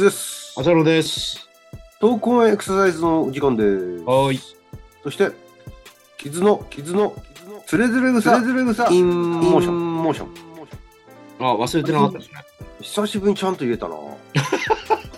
ズです。浅野です。 Talk on Exercise のお時間です。はーい。そして、 kizu の、 kizu の、つれづれ草、つれづれ草、インモーション。モーション。あ、忘れてなかったですね。久しぶりにちゃんと言えたな。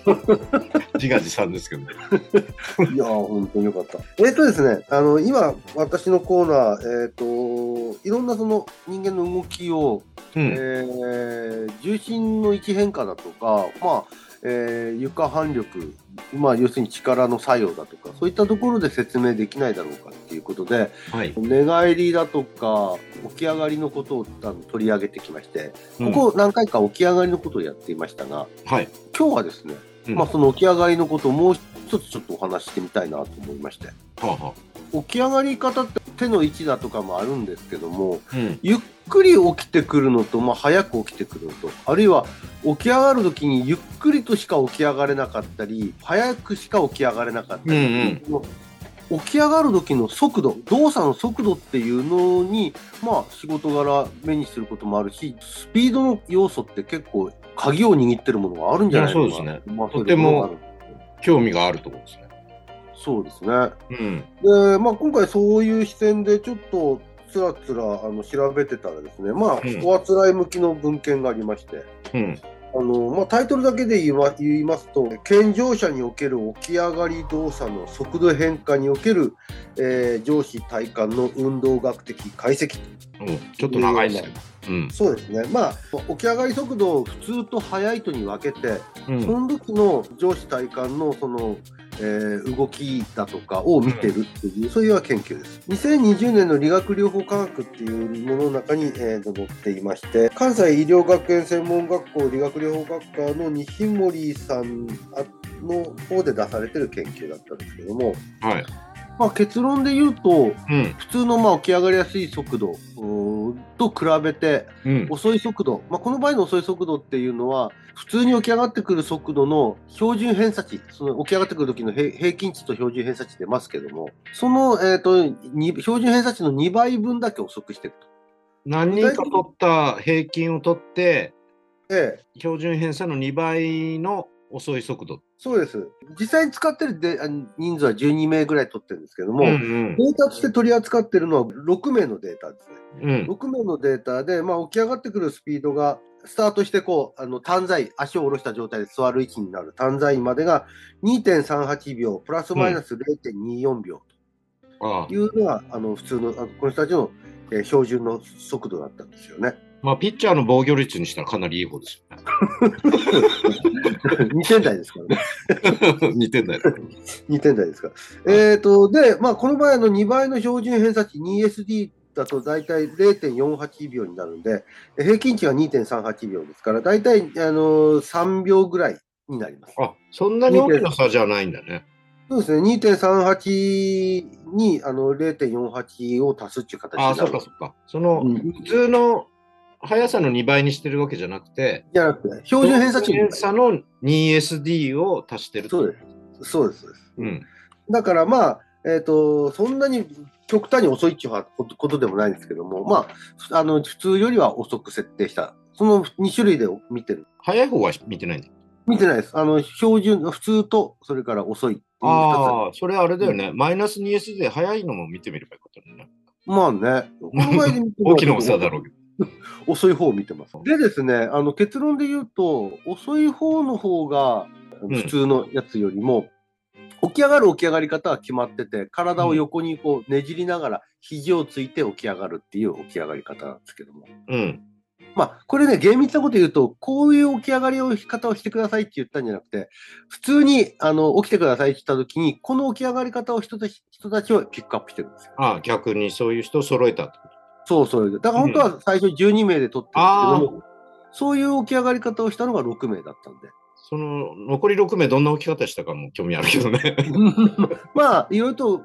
自画自賛ですけどね。いやー、本当によかった。えっ、とですね、あの、今、私のコーナー、えっ、と、いろんなその人間の動きを、うん。えー重心の位置変化だとか、まあえー床反力、まあ、要するに力の作用だとかそういったところで説明できないだろうかっていうことではい。寝返りだとか起き上がりのことをあの取り上げてきましてうんここ何回か起き上がりのことをやっていましたがはい。今日はですね、うんまあ、その起き上がりのことをもう一つちょっとお話ししてみたいなと思いましてはあ、は起き上がり方って手の位置だとかもあるんですけどもあ。うん。ゆっくり起きてくるのと、まあ、早く起きてくるのとあるいは起き上がるときにゆっくりとしか起き上がれなかったり早くしか起き上がれなかったり、起き上がる時の速度動作の速度っていうのに、まあ、仕事柄目にすることもあるしスピードの要素って結構鍵を握ってるものがあるんじゃないですねまあとても興味があるところですね。そうですね。うん。で、まあ、今回そういう視点でちょっとつらつらあの調べてたらですね、まあ、うんおあつらい向きの文献がありまして、うん。あのまあ、タイトルだけで言いま言いますと、健常者における起き上がり動作の速度変化における、えー上司体幹の運動学的解析うん。ちょっと長いね。うん。そうですね、まあ、起き上がり速度を普通と速いとに分けて、うん。その時の上司体幹のその、えー動きだとかを見てるっていう、そういう研究です。2020年の理学療法科学っていうものの中に、えー載っていまして、関西医療学園専門学校理学療法学科の西森さんの方で出されてる研究だったんですけども、はい。まあ、結論で言うと、うん。普通のまあ起き上がりやすい速度と比べて、うん。遅い速度、まあ、この場合の遅い速度っていうのは、普通に起き上がってくる速度の標準偏差値、その起き上がってくる時の平平均値と標準偏差値出ますけども、その、えー、とに標準偏差値の2倍分だけ遅くしてると。何人か取った平均を取って、ええ、標準偏差の2倍の遅い速度。そうです。実際に使ってるであ人数は12名ぐらい取ってるんですけども、んデータとして取り扱ってるのは6名のデータですね。うん。6名のデータで、まあ、起き上がってくるスピードが、スタートしてこう、あの、短在、足を下ろした状態で座る位置になる短在までが2.38秒、プラスマイナス0.24秒というのが、あの、普通の、あのこの人たちの、えー標準の速度だったんですよね。まあ、ピッチャーの防御率にしたらかなりいい方ですよ 2点台ですからね。ね。似てんだよ。2点台ですから。えっ、と、で、まあ、この場合の2倍の標準偏差値 2SD だと大体0.48秒になるんで、平均値が2.38秒ですから、大体、あの3秒ぐらいになります。あ、そんなに大きな差じゃないんだね。そうですね、2.38にあの0.48を足すっていう形になる。ああ、そっかそっか。その、うん普通の速さの2倍にしてるわけじゃなくて、じゃなくて、標準偏差値に偏差の 2SD を足してるそうです。そうです。そうん。だからまあ、えっ、と、そんなに極端に遅いっていうことでもないんですけども、まあ、あの、普通よりは遅く設定した。その2種類で見てる。速い方は見てないんだ。見てないです。あの、標準、普通と、それから遅いっていう2ああ、それあれだよね。マイナス 2SD で速いのも見てみればよかったのね。つ。まあね。この場合で見ても 大きな差だろうけど。遅い方を見てます。でですね、あの結論で言うと、遅い方の方がん普通のやつよりも、起き上がる起き上がり方は決まってて、体を横にこうねじりながら肘をついて起き上がるっていう起き上がり方なんですけども。うん。まあ、これね、厳密なこと言うと、こういう起き上がりを方をしてくださいって言ったんじゃなくて、普通にあの起きてくださいって言ったときに、この起き上がり方を人たち人たちをピックアップしてるんですよ。ああ、逆にそういう人を揃えたってこと。そうそう。だから本当は最初12名で取ってるんですけども、そういう起き上がり方をしたのが6名だったんで。その残り6名どんな置き方したかも興味あるけどね。まあ、いろいろと、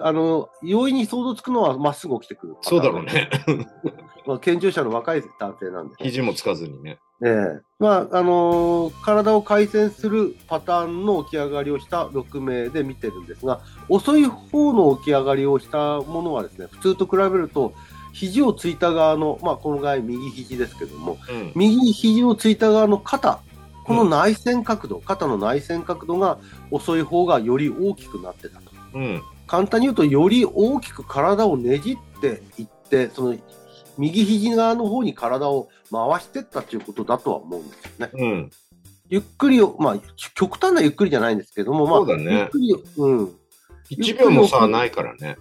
あの、容易に想像つくのはまっすぐ起きてくる。そうだろうね。まあ、健常者の若い男性なんで。肘もつかずにね。ええまあ、あのー体を回旋するパターンの起き上がりをした6名で見てるんですが、遅い方の起き上がりをしたものはですね、普通と比べると、肘をついた側の、まあ、この場合右肘ですけども、うん。右肘をついた側の肩、この内旋角度、肩の内旋角度が遅い方がより大きくなってたと。うん。簡単に言うと、より大きく体をねじっていって、その右肘側の方に体を回していったということだとは思うんですよね。うん。ゆっくりを、まあ、極端なゆっくりじゃないんですけども、まあ、そうだねゆっくり、うん、1秒も差ないからね。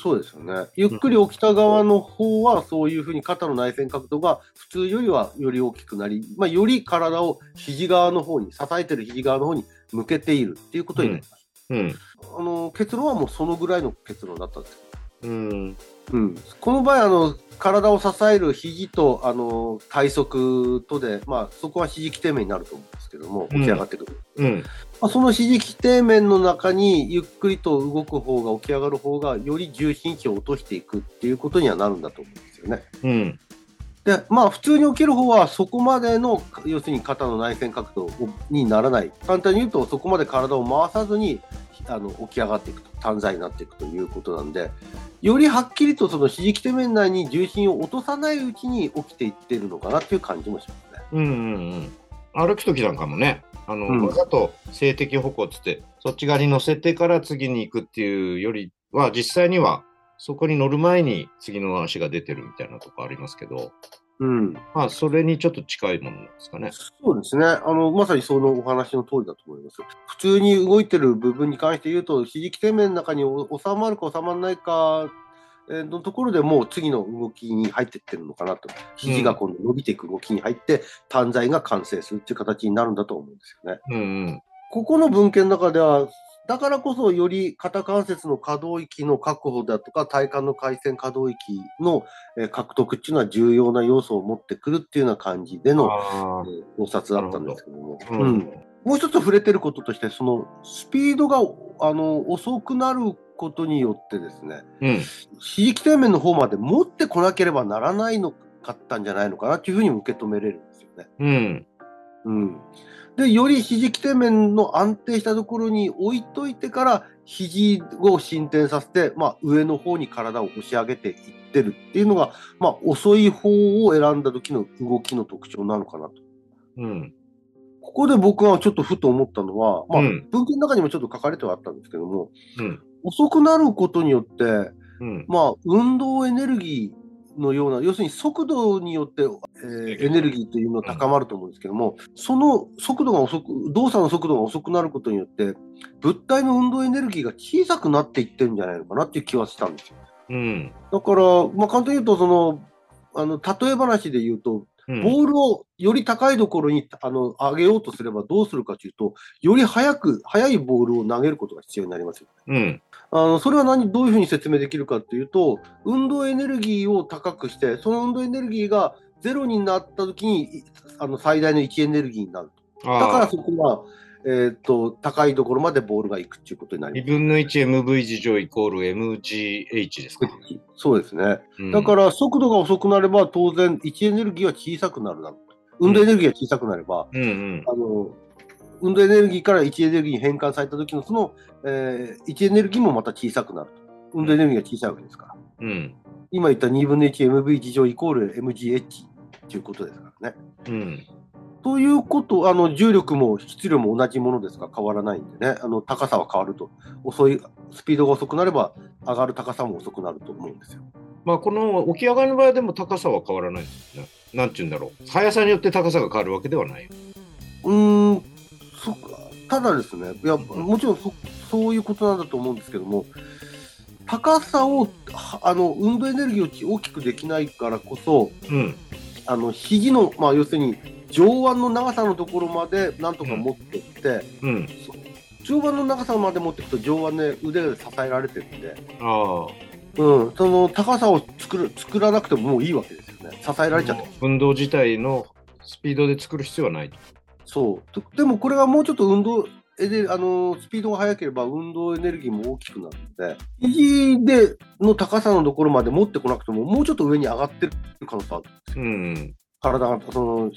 そうですよね。ゆっくり起きた側の方は、そういうふうに肩の内旋角度が普通よりはより大きくなり、まあ、より体を肘側の方に、支えてる肘側の方に向けているっていうことになります。うん。あの結論はもうそのぐらいの結論だったんですようん。うん、この場合あの、体を支える肘とあの体側とで、まあ、そこは肘基底面になると思うんですけども、起き上がってくる。うん。まあ、その肘基底面の中にゆっくりと動く方が起き上がる方がより重心値を落としていくっていうことにはなるんだと思うんですよね。うん。でまあ普通に起きる方はそこまでの要するに肩の内旋角度にならない簡単に言うとそこまで体を回さずにあの起き上がっていくと単在になっていくということなんでよりはっきりとその肘基底面内に重心を落とさないうちに起きていってるのかなっていう感じもしますね。うん。うん。歩くときなんかもね、あの、うんわざと静的歩行っつって、そっち側に乗せてから次に行くっていうよりは、実際にはそこに乗る前に次の足が出てるみたいなとこありますけど、うん、まあ、それにちょっと近いものなんですかね。そうですねあの、まさにそのお話の通りだと思います。普通に動いてる部分に関して言うと、肘基底面の中にお収まるか収まらないかえーのところでもう次の動きに入っていってるのかなと、肘が今度伸びていく動きに入って、単在が完成するっていう形になるんだと思うんですよね。うんうん。ここの文献の中では、だからこそより肩関節の可動域の確保だとか、体幹の回線可動域のえー獲得っていうのは重要な要素を持ってくるっていうような感じでの考察だったんですけども。もう一つ触れてることとして、そのスピードがあの遅くなることによってですね、うん。底面の方まで持ってこなければならないのかったんじゃないのかなっていうふうにも受け止めれるんですよね。うん。うん。で、より肘基底面の安定したところに置いといてから、肘を進展させて、まあ、上の方に体を押し上げていってるっていうのが、まあ、遅い方を選んだ時の動きの特徴なのかなと。うん。ここで僕はちょっとふと思ったのは、まあ、うん文献の中にもちょっと書かれてはあったんですけども、うん。遅くなることによって、うん。まあ、運動エネルギーのような、要するに速度によって、えーエネルギーというのが高まると思うんですけども、その速度が遅く、動作の速度が遅くなることによって、物体の運動エネルギーが小さくなっていってるんじゃないのかなっていう気はしたんですよ。うん。だから、まあ、簡単に言うと、その、あの、例え話で言うと、うん。ボールをより高いところにあの上げようとすればどうするかというと、より速く、速いボールを投げることが必要になりますよ。うん。あのそれは何どういうふうに説明できるかというと、運動エネルギーを高くして、その運動エネルギーがゼロになったときにいあの最大の位置エネルギーになると。だから。そこは、えー、と高いところまでボールが行くっていうことになり2ます。分の 1MV 事乗イコール MGH ですか。そうですね。うんだから速度が遅くなれば当然位置エネルギーは小さくなるだろうと。運動エネルギーが小さくなれば、うんうん。あの運動エネルギーから位置エネルギーに変換された時のその、えー位置エネルギーもまた小さくなると。運動エネルギーが小さいわけですから。うん。今言った2分の 1MV 事乗イコール MGH ということですからね。うん。ということ、あの重力も質量も同じものですか？ら変わらないんでね、あの高さは変わると、遅い、スピードが遅くなれば上がる高さも遅くなると思うんですよ。まあ、この起き上がりの場合でも高さは変わらないですよね。なんて言うんだろう。速さによって高さが変わるわけではない。うーん、そただですね、いや、もちろんそそういうことなんだと思うんですけども、高さを、はあの運動エネルギーを大きくできないからこそ、うん。あの肘の、まあ、要するに上腕の長さのところまでなんとか持っていって、うん。上腕の長さまで持っていくと上腕で腕で支えられてるんで。うん、その高さを作る作らなくてももういいわけですよね。支えられちゃって。運動自体のスピードで作る必要はないと。そうとでもこれがもうちょっと運動エネあのスピードが速ければ運動エネルギーも大きくなるので、肘での高さのところまで持ってこなくても、もうちょっと上に上がってる可能性あるんですよ。うん。体が、その、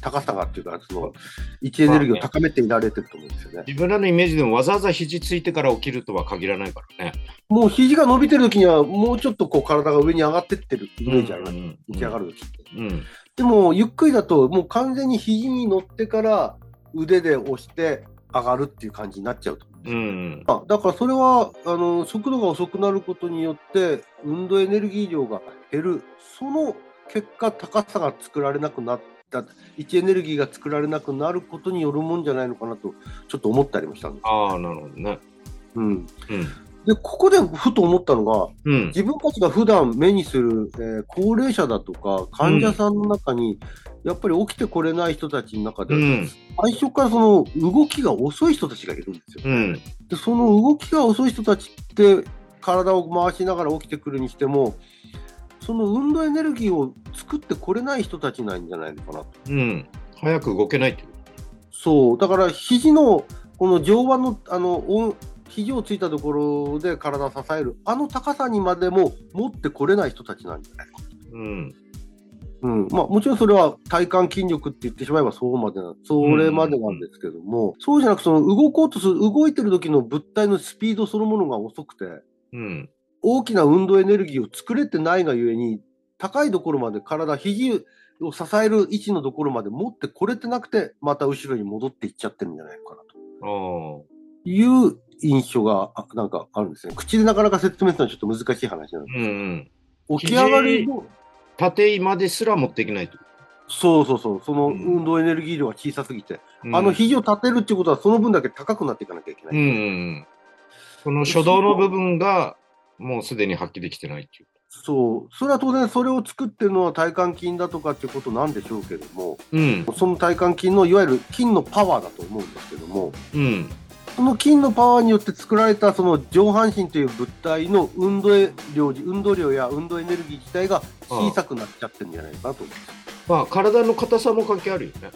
高さがっていうか、その、位置エネルギーを高めていられてると思うんですよね。自分らのイメージでもわざわざ肘ついてから起きるとは限らないからね。もう肘が伸びてる時には、もうちょっとこう体が上に上がってってるイメージある、うんうん起き上がる時って。うん。でも、ゆっくりだと、もう完全に肘に乗ってから腕で押して上がるっていう感じになっちゃうと。うん。あだからそれはあの速度が遅くなることによって運動エネルギー量が減るその結果高さが作られなくなった位置エネルギーが作られなくなることによるもんじゃないのかなとちょっと思ったりもしたんです。ああ、なるほどね。うん、うん。でここでふと思ったのがうん。自分たちが普段目にする、えー高齢者だとか患者さんの中に、やっぱり起きてこれない人たちの中で、うん。最初からその動きが遅い人たちがいるんですよ。うん。でその動きが遅い人たちって体を回しながら起きてくるにしてもその運動エネルギーを作ってこれない人たちなんじゃないのかなとうん。早く動けないっていう。そうだから肘のこの上腕のあのお肘をついたところで体を支えるあの高さにまでも持ってこれない人たちなんじゃないかうん。うんまあ、もちろんそれは体幹筋力って言ってしまえばそうまでなそれまでなんですけども、そうじゃなくその動こうとする動いてる時の物体のスピードそのものが遅くてうん。大きな運動エネルギーを作れてないがゆえに、高いところまで体、肘を支える位置のところまで持ってこれてなくて、また後ろに戻っていっちゃってるんじゃないかなと。いう印象があなんかあるんですね。口でなかなか説明するのはちょっと難しい話なんでうんうん。起き上がりの、縦まですら持っていけないと。そうそうそう、そのうん運動エネルギー量が小さすぎて、うんあの肘を立てるっていうことは、その分だけ高くなっていかなきゃいけない。うんうんうん。この初動の部分がもうすでに発揮できてないっていう。そう、それは当然、それを作ってるのは体幹筋だとかっていうことなんでしょうけども、うん。その体幹筋のいわゆる筋のパワーだと思うんですけども、うん。その筋のパワーによって作られたその上半身という物体の運動量運動量や運動エネルギー自体が小さくなっちゃってるんじゃないかなと思います。まあ、体の硬さも関係あるよね。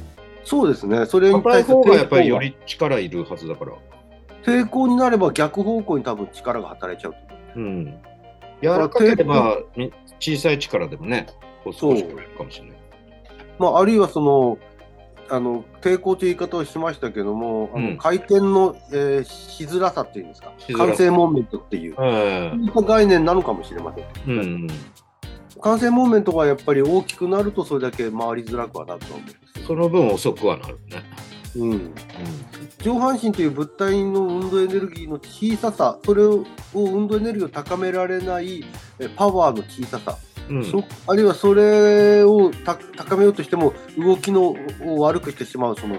そうですね。それに対する方がやっぱりより力いるはずだから。抵抗になれば逆方向に多分力が働いちゃうと思う。うん。柔らかければ、み小さい力でもね、こう少しくれるかもしれない。まあ、あるいはその、あの抵抗という言い方をしましたけども、あのうん回転の、えーしづらさっていうんですか完成モーメントっていう、えそういった概念なのかもしれません。えうん。完成モーメントがやっぱり大きくなるとそれだけ回りづらくはなると思うんですよ。その分遅くはなるね。うん、上半身という物体の運動エネルギーの小ささ、それを運動エネルギーを高められないえパワーの小ささ、うん。そあるいはそれをた高めようとしても動きのを悪くしてしまうその、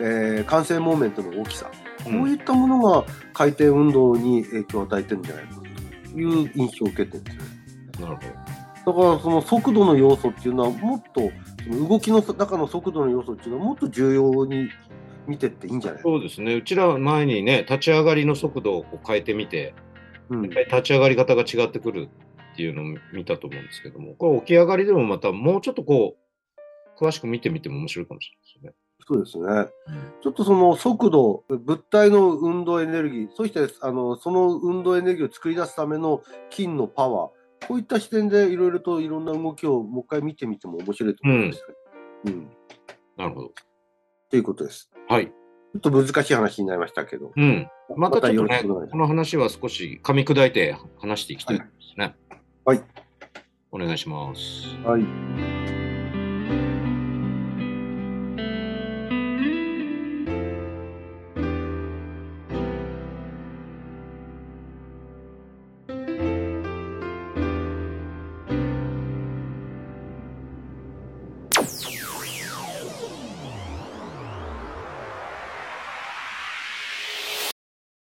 えー完成モーメントの大きさ、うん。こういったものが回転運動に影響を与えてるんじゃないかという印象を受けてるんですよね。なるほだからその速度の要素っていうのはもっと動きの中の速度の要素っていうのはもっと重要に見てっていいんじゃない？ど。そうですね。うちら前にね、立ち上がりの速度をこう変えてみて、うん立ち上がり方が違ってくるっていうのを見たと思うんですけども、これ起き上がりでもまたもうちょっとこう、詳しく見てみても面白いかもしれないそうですね。ですよね。ちょっとその速度、物体の運動エネルギー、そしてあのその運動エネルギーを作り出すための筋のパワー、こういった視点でいろいろといろんな動きをもう一回見てみても面白いと思います、うん。うん。なるほど。ということです。はい。ちょっと難しい話になりましたけど。うん。またちょっとね、この話は少し噛み砕いて話していきたいですね。はい。お願いします。はい。